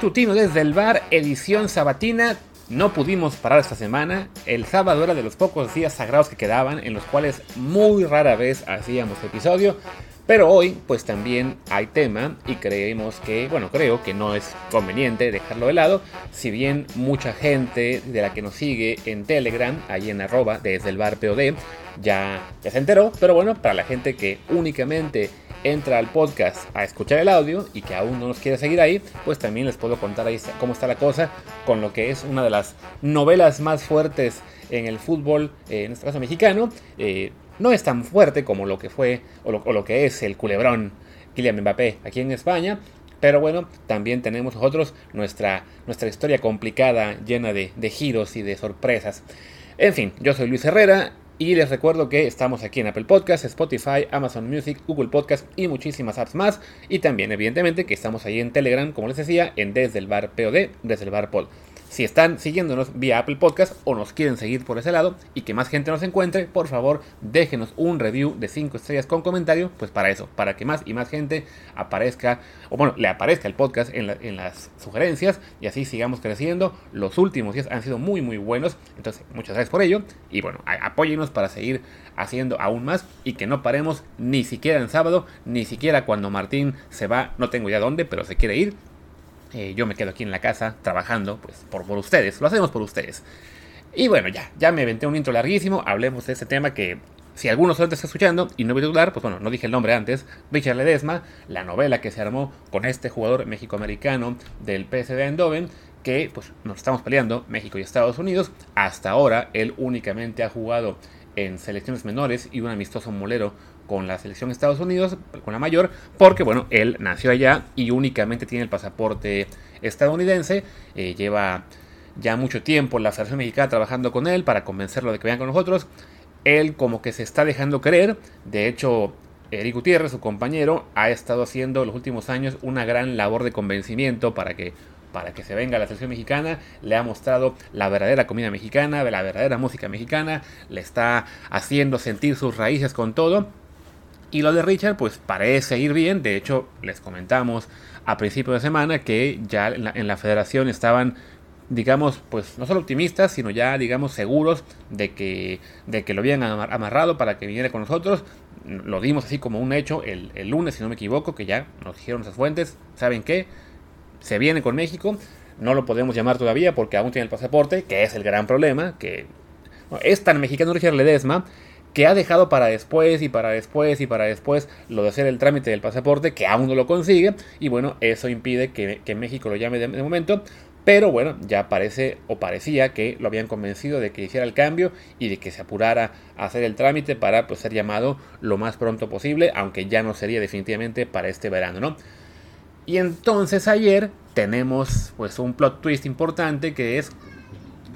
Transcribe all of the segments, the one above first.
Matutino desde el bar, edición sabatina. No pudimos parar esta semana. El sábado era de los pocos días sagrados que quedaban, en los cuales muy rara vez hacíamos episodio. Pero hoy, pues también hay tema y creemos que, bueno, creo que no es conveniente dejarlo de lado. Si bien mucha gente de la que nos sigue en Telegram, ahí en arroba desde el bar POD, ya, ya se enteró. Pero bueno, para la gente que únicamente entra al podcast a escuchar el audio y que aún no nos quiere seguir ahí, pues también les puedo contar ahí cómo está la cosa con lo que es una de las novelas más fuertes en el fútbol, eh, en este caso mexicano. Eh, no es tan fuerte como lo que fue o lo, que es el culebrón Kylian Mbappé aquí en España. Pero bueno, también tenemos nosotros nuestra, nuestra historia complicada, llena de, de giros y de sorpresas. En fin, yo soy Luis Herrera y les recuerdo que estamos aquí en Apple Podcasts, Spotify, Amazon Music, Google Podcasts y muchísimas apps más. Y también, evidentemente, que estamos ahí en Telegram, como les decía, en Desde el Bar POD, Desde el Bar Pod. Si están siguiéndonos vía Apple Podcast o nos quieren seguir por ese lado y que más gente nos encuentre, por favor déjenos un review de 5 estrellas con comentario, pues para eso, para que más y más gente aparezca, o bueno, le aparezca el podcast en, las sugerencias y así sigamos creciendo. Los últimos días han sido muy muy buenos, entonces muchas gracias por ello y bueno, apóyenos para seguir haciendo aún más y que no paremos ni siquiera en sábado, ni siquiera cuando Martín se va, no tengo ya dónde, pero se quiere ir eh, yo me quedo aquí en la casa trabajando, pues por, por ustedes, lo hacemos por ustedes. Y bueno, ya, ya me inventé un intro larguísimo, hablemos de este tema que si alguno solo está escuchando y no voy a dudar, pues bueno, no dije el nombre antes, Richard Ledesma, la novela que se armó con este jugador mexicoamericano del PSV Eindhoven, que pues nos estamos peleando, México y Estados Unidos, hasta ahora él únicamente ha jugado en selecciones menores y un amistoso molero con la selección de Estados Unidos, con la mayor, porque bueno, él nació allá y únicamente tiene el pasaporte estadounidense, eh, lleva ya mucho tiempo la selección mexicana trabajando con él para convencerlo de que venga con nosotros, él como que se está dejando creer, de hecho Eric Gutiérrez, su compañero, ha estado haciendo los últimos años una gran labor de convencimiento para que para que se venga la selección mexicana, le ha mostrado la verdadera comida mexicana, la verdadera música mexicana, le está haciendo sentir sus raíces con todo y lo de Richard, pues parece ir bien. De hecho, les comentamos a principio de semana que ya en la, federación estaban, digamos, pues no solo optimistas, sino ya, digamos, seguros de que, de que lo habían amarrado para que viniera con nosotros. Lo dimos así como un hecho el, lunes, si no me equivoco, que ya nos dijeron esas fuentes. ¿Saben qué? Se viene con México. No lo podemos llamar todavía porque aún tiene el pasaporte, que es el gran problema, que es tan mexicano Richard Ledesma que ha dejado para después y para después y para después lo de hacer el trámite del pasaporte, que aún no lo consigue, y bueno, eso impide que, México lo llame de, momento, pero bueno, ya parece o parecía que lo habían convencido de que hiciera el cambio y de que se apurara a hacer el trámite para pues, ser llamado lo más pronto posible, aunque ya no sería definitivamente para este verano, ¿no? Y entonces ayer tenemos pues un plot twist importante que es,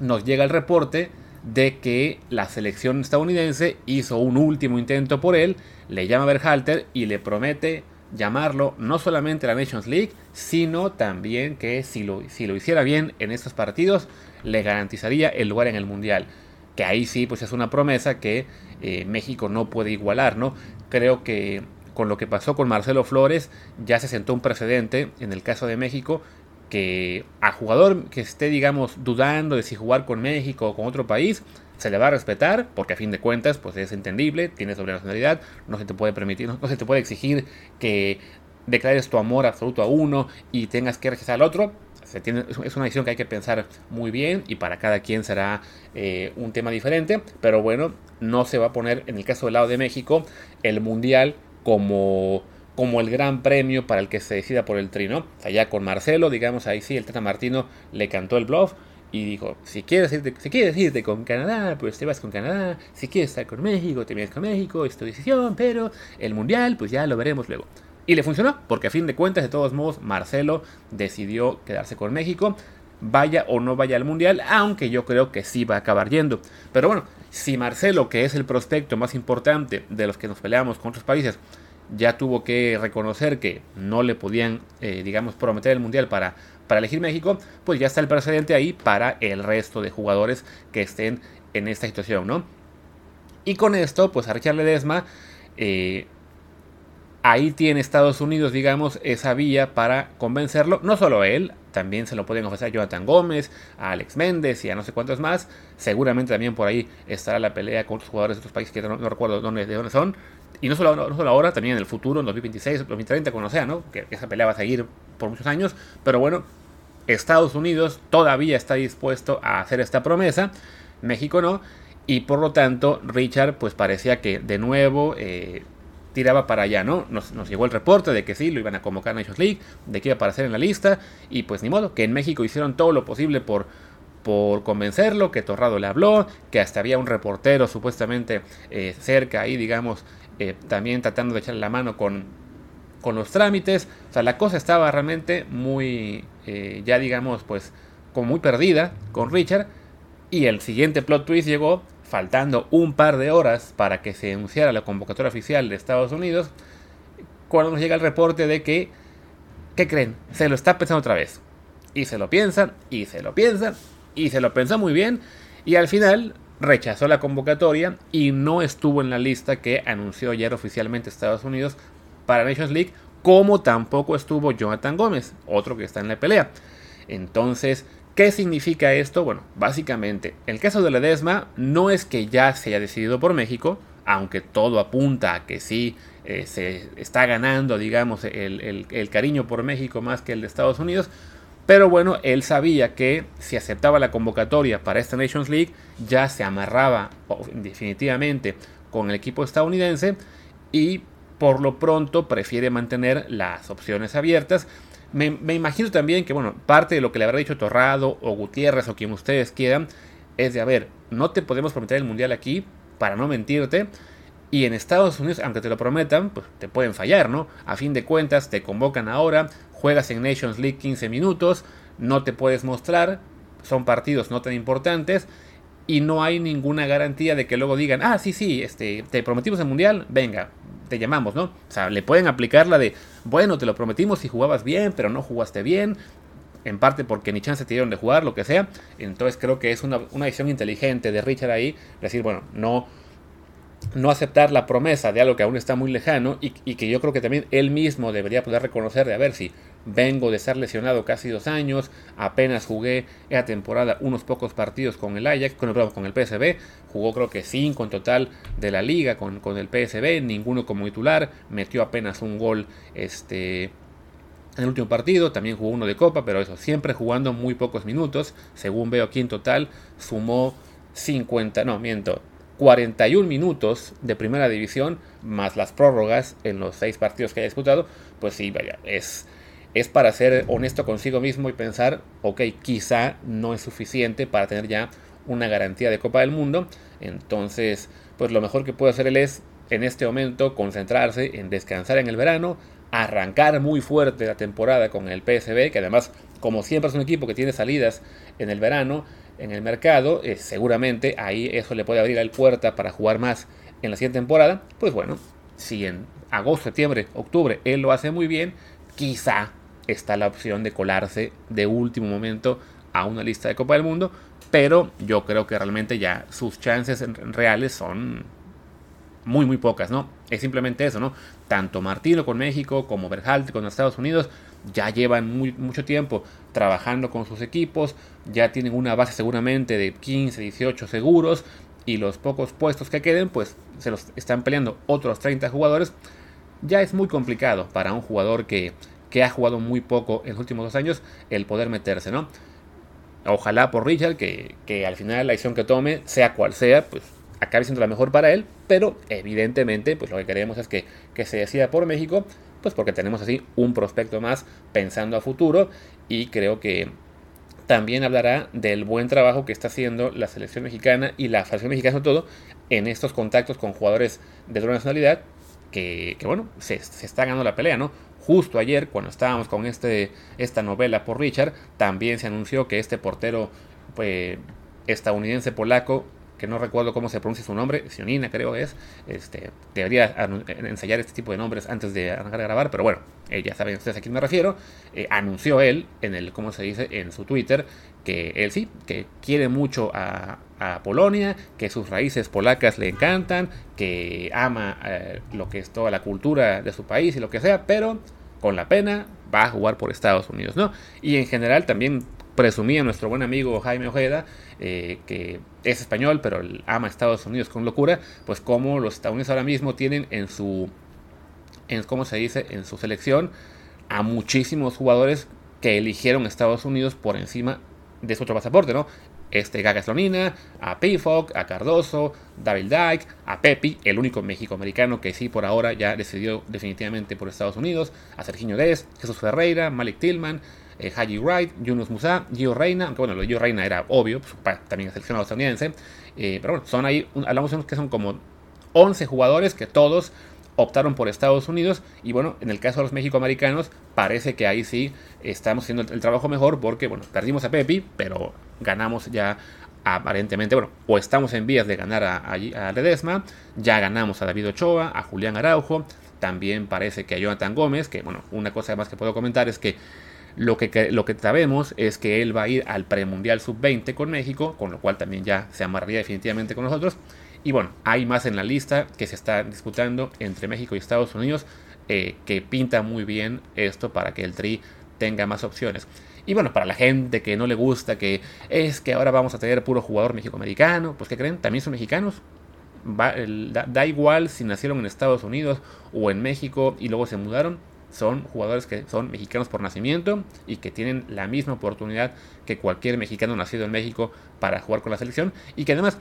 nos llega el reporte, de que la selección estadounidense hizo un último intento por él, le llama Berhalter y le promete llamarlo no solamente a la Nations League, sino también que si lo, si lo hiciera bien en estos partidos, le garantizaría el lugar en el Mundial. Que ahí sí, pues es una promesa que eh, México no puede igualar, ¿no? Creo que con lo que pasó con Marcelo Flores ya se sentó un precedente en el caso de México que a jugador que esté, digamos, dudando de si jugar con México o con otro país, se le va a respetar, porque a fin de cuentas, pues es entendible, tiene sobre nacionalidad, no se te puede permitir, no, se te puede exigir que declares tu amor absoluto a uno y tengas que rechazar al otro. Es una decisión que hay que pensar muy bien y para cada quien será eh, un tema diferente, pero bueno, no se va a poner, en el caso del lado de México, el mundial como como el gran premio para el que se decida por el trino. O sea, ya con Marcelo, digamos, ahí sí, el Tata Martino le cantó el bluff y dijo, si quieres irte, si quieres irte con Canadá, pues te vas con Canadá, si quieres estar con México, te vienes con México, es tu decisión, pero el Mundial, pues ya lo veremos luego. Y le funcionó, porque a fin de cuentas, de todos modos, Marcelo decidió quedarse con México, vaya o no vaya al Mundial, aunque yo creo que sí va a acabar yendo. Pero bueno, si Marcelo, que es el prospecto más importante de los que nos peleamos con otros países, ya tuvo que reconocer que no le podían, eh, digamos, prometer el Mundial para, para elegir México, pues ya está el precedente ahí para el resto de jugadores que estén en esta situación, ¿no? Y con esto, pues a Richard Ledesma, eh, ahí tiene Estados Unidos, digamos, esa vía para convencerlo, no solo él, también se lo pueden ofrecer a Jonathan Gómez, a Alex Méndez y a no sé cuántos más. Seguramente también por ahí estará la pelea con otros jugadores de otros países que no, recuerdo dónde, de dónde son. Y no solo, no solo ahora, también en el futuro, en 2026, 2030, cuando sea, ¿no? Que, esa pelea va a seguir por muchos años. Pero bueno, Estados Unidos todavía está dispuesto a hacer esta promesa. México no. Y por lo tanto, Richard pues parecía que de nuevo eh, tiraba para allá, ¿no? Nos, llegó el reporte de que sí, lo iban a convocar a Nations League, de que iba a aparecer en la lista. Y pues ni modo, que en México hicieron todo lo posible por, por convencerlo, que Torrado le habló, que hasta había un reportero supuestamente eh, cerca ahí, digamos, eh, también tratando de echarle la mano con, con los trámites. O sea, la cosa estaba realmente muy, ya digamos, pues como muy perdida con Richard. Y el siguiente plot twist llegó faltando un par de horas para que se anunciara la convocatoria oficial de Estados Unidos, cuando nos llega el reporte de que, ¿qué creen? Se lo está pensando otra vez. Y se lo piensa, y se lo piensa, y se lo pensó muy bien, y al final rechazó la convocatoria y no estuvo en la lista que anunció ayer oficialmente Estados Unidos para Nations League, como tampoco estuvo Jonathan Gómez, otro que está en la pelea. Entonces, ¿Qué significa esto? Bueno, básicamente, el caso de Ledesma no es que ya se haya decidido por México, aunque todo apunta a que sí eh, se está ganando, digamos, el, cariño por México más que el de Estados Unidos. Pero bueno, él sabía que si aceptaba la convocatoria para esta Nations League, ya se amarraba definitivamente con el equipo estadounidense y por lo pronto prefiere mantener las opciones abiertas me, imagino también que, bueno, parte de lo que le habrá dicho Torrado o Gutiérrez o quien ustedes quieran es de, a ver, no te podemos prometer el mundial aquí para no mentirte. Y en Estados Unidos, aunque te lo prometan, pues te pueden fallar, ¿no? A fin de cuentas, te convocan ahora, juegas en Nations League 15 minutos, no te puedes mostrar, son partidos no tan importantes y no hay ninguna garantía de que luego digan, ah, sí, sí, este, te prometimos el mundial, venga, te llamamos, ¿no? O sea, le pueden aplicar la de, bueno, te lo prometimos y jugabas bien, pero no jugaste bien, en parte porque ni chance te dieron de jugar, lo que sea. Entonces creo que es una, una decisión inteligente de Richard ahí, decir, bueno, no, no aceptar la promesa de algo que aún está muy lejano y, que yo creo que también él mismo debería poder reconocer de a ver si vengo de ser lesionado casi dos años, apenas jugué esa temporada unos pocos partidos con el Ajax, con el, con PSB, jugó creo que cinco en total de la liga con, con el PSB, ninguno como titular, metió apenas un gol este, en el último partido, también jugó uno de copa, pero eso, siempre jugando muy pocos minutos, según veo aquí en total, sumó 50, no, miento, 41 minutos de primera división, más las prórrogas en los seis partidos que haya disputado, pues sí, vaya, es, es para ser honesto consigo mismo y pensar, ok, quizá no es suficiente para tener ya una garantía de Copa del Mundo, entonces, pues lo mejor que puede hacer él es, en este momento, concentrarse en descansar en el verano, arrancar muy fuerte la temporada con el PSB, que además, como siempre es un equipo que tiene salidas en el verano, en el mercado, eh, seguramente ahí eso le puede abrir la puerta para jugar más en la siguiente temporada. Pues bueno, si en agosto, septiembre, octubre él lo hace muy bien, quizá está la opción de colarse de último momento a una lista de Copa del Mundo, pero yo creo que realmente ya sus chances reales son muy muy pocas, ¿no? Es simplemente eso, ¿no? Tanto Martino con México como Berhalter con Estados Unidos ya llevan mucho tiempo trabajando con sus equipos, ya tienen una base seguramente de 15, 18 seguros y los pocos puestos que queden pues se los están peleando otros 30 jugadores. Ya es muy complicado para un jugador que, que ha jugado muy poco en los últimos dos años el poder meterse, ¿no? Ojalá por Richard que, que al final la decisión que tome, sea cual sea, pues acabe siendo la mejor para él, pero evidentemente pues lo que queremos es que, que se decida por México pues porque tenemos así un prospecto más pensando a futuro y creo que también hablará del buen trabajo que está haciendo la selección mexicana y la selección mexicana sobre todo en estos contactos con jugadores de otra nacionalidad que, bueno, se, está ganando la pelea, ¿no? Justo ayer, cuando estábamos con este, esta novela por Richard, también se anunció que este portero pues, estadounidense polaco que no recuerdo cómo se pronuncia su nombre, Sionina creo es, este, debería ensayar este tipo de nombres antes de arrancar a grabar, pero bueno, ya saben ustedes a quién me refiero, eh, anunció él en el, ¿cómo se dice?, en su Twitter, que él sí, que quiere mucho a, Polonia, que sus raíces polacas le encantan, que ama eh, lo que es toda la cultura de su país y lo que sea, pero con la pena va a jugar por Estados Unidos, ¿no? Y en general también presumía nuestro buen amigo Jaime Ojeda, eh, que es español, pero ama Estados Unidos con locura, pues como los estadounidenses ahora mismo tienen en su, en, ¿cómo se dice?, en su selección a muchísimos jugadores que eligieron Estados Unidos por encima de su otro pasaporte, ¿no? Este Gaga Slonina, a Payfog, a Cardoso, Daryl Dyke, a Pepi, el único México-americano que sí por ahora ya decidió definitivamente por Estados Unidos, a Serginho Dez, Jesús Ferreira, Malik Tillman, eh, Haji Wright, Yunus Musa, Gio Reina, aunque bueno, lo Gio Reina era obvio, pues, también es seleccionado estadounidense, eh, pero bueno, son ahí, hablamos de unos que son como 11 jugadores que todos optaron por Estados Unidos y bueno, en el caso de los mexicoamericanos parece que ahí sí estamos haciendo el, trabajo mejor porque bueno, perdimos a Pepi, pero ganamos ya aparentemente, bueno, o estamos en vías de ganar a, a, Ledesma, ya ganamos a David Ochoa, a Julián Araujo, también parece que a Jonathan Gómez, que bueno, una cosa más que puedo comentar es que lo que, lo que sabemos es que él va a ir al premundial sub-20 con México, con lo cual también ya se amarraría definitivamente con nosotros. Y bueno, hay más en la lista que se está disputando entre México y Estados Unidos eh, que pinta muy bien esto para que el Tri tenga más opciones. Y bueno, para la gente que no le gusta, que es que ahora vamos a tener puro jugador mexicoamericano, pues ¿qué creen? También son mexicanos. da, igual si nacieron en Estados Unidos o en México y luego se mudaron. Son jugadores que son mexicanos por nacimiento y que tienen la misma oportunidad que cualquier mexicano nacido en México para jugar con la selección. Y que además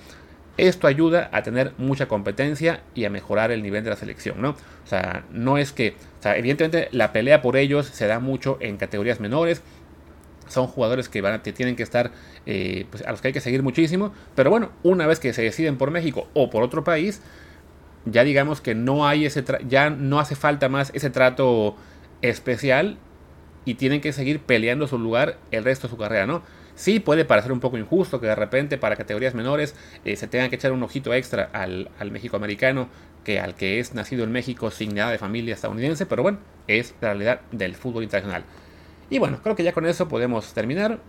esto ayuda a tener mucha competencia y a mejorar el nivel de la selección, ¿no? O sea, no es que, o sea, evidentemente la pelea por ellos se da mucho en categorías menores. Son jugadores que, van a, tienen que estar, eh, pues, a los que hay que seguir muchísimo. Pero bueno, una vez que se deciden por México o por otro país, ya digamos que no hay ese, ya no hace falta más ese trato especial y tienen que seguir peleando su lugar el resto de su carrera, ¿no? Sí puede parecer un poco injusto que de repente para categorías menores eh, se tengan que echar un ojito extra al, al México americano que al que es nacido en México sin nada de familia estadounidense, pero bueno, es la realidad del fútbol internacional. Y bueno, creo que ya con eso podemos terminar.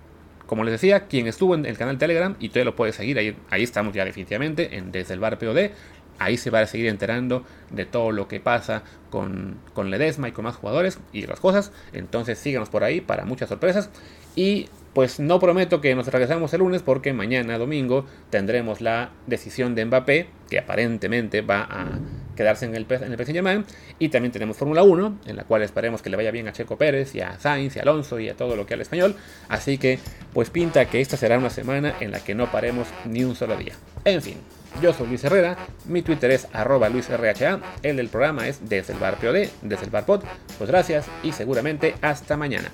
Como les decía, quien estuvo en el canal Telegram y todavía lo puede seguir, ahí, ahí estamos ya definitivamente en Desde el Bar POD. Ahí se va a seguir enterando de todo lo que pasa con, con Ledesma y con más jugadores y otras cosas. Entonces síganos por ahí para muchas sorpresas. Y pues no prometo que nos regresemos el lunes porque mañana domingo tendremos la decisión de Mbappé, que aparentemente va a quedarse en el, en el PSG y también tenemos Fórmula 1, en la cual esperemos que le vaya bien a Checo Pérez y a Sainz y a Alonso y a todo lo que al español. Así que pues pinta que esta será una semana en la que no paremos ni un solo día. En fin, yo soy Luis Herrera, mi Twitter es arroba LuisRHA, el del programa es desde el bar POD, desde el bar pod. Pues gracias y seguramente hasta mañana.